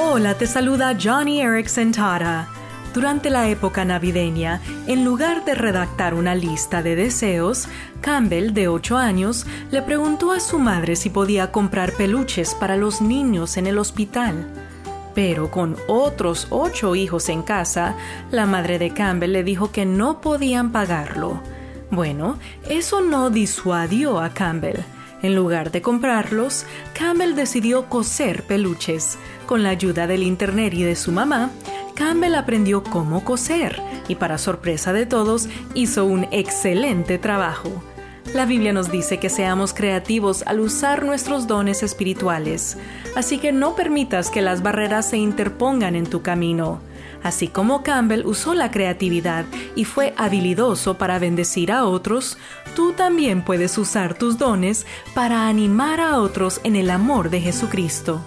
Hola, te saluda Johnny Erickson Tara. Durante la época navideña, en lugar de redactar una lista de deseos, Campbell, de 8 años, le preguntó a su madre si podía comprar peluches para los niños en el hospital. Pero con otros ocho hijos en casa, la madre de Campbell le dijo que no podían pagarlo. Bueno, eso no disuadió a Campbell. En lugar de comprarlos, Campbell decidió coser peluches. Con la ayuda del Internet y de su mamá, Campbell aprendió cómo coser y para sorpresa de todos hizo un excelente trabajo. La Biblia nos dice que seamos creativos al usar nuestros dones espirituales, así que no permitas que las barreras se interpongan en tu camino. Así como Campbell usó la creatividad y fue habilidoso para bendecir a otros, tú también puedes usar tus dones para animar a otros en el amor de Jesucristo.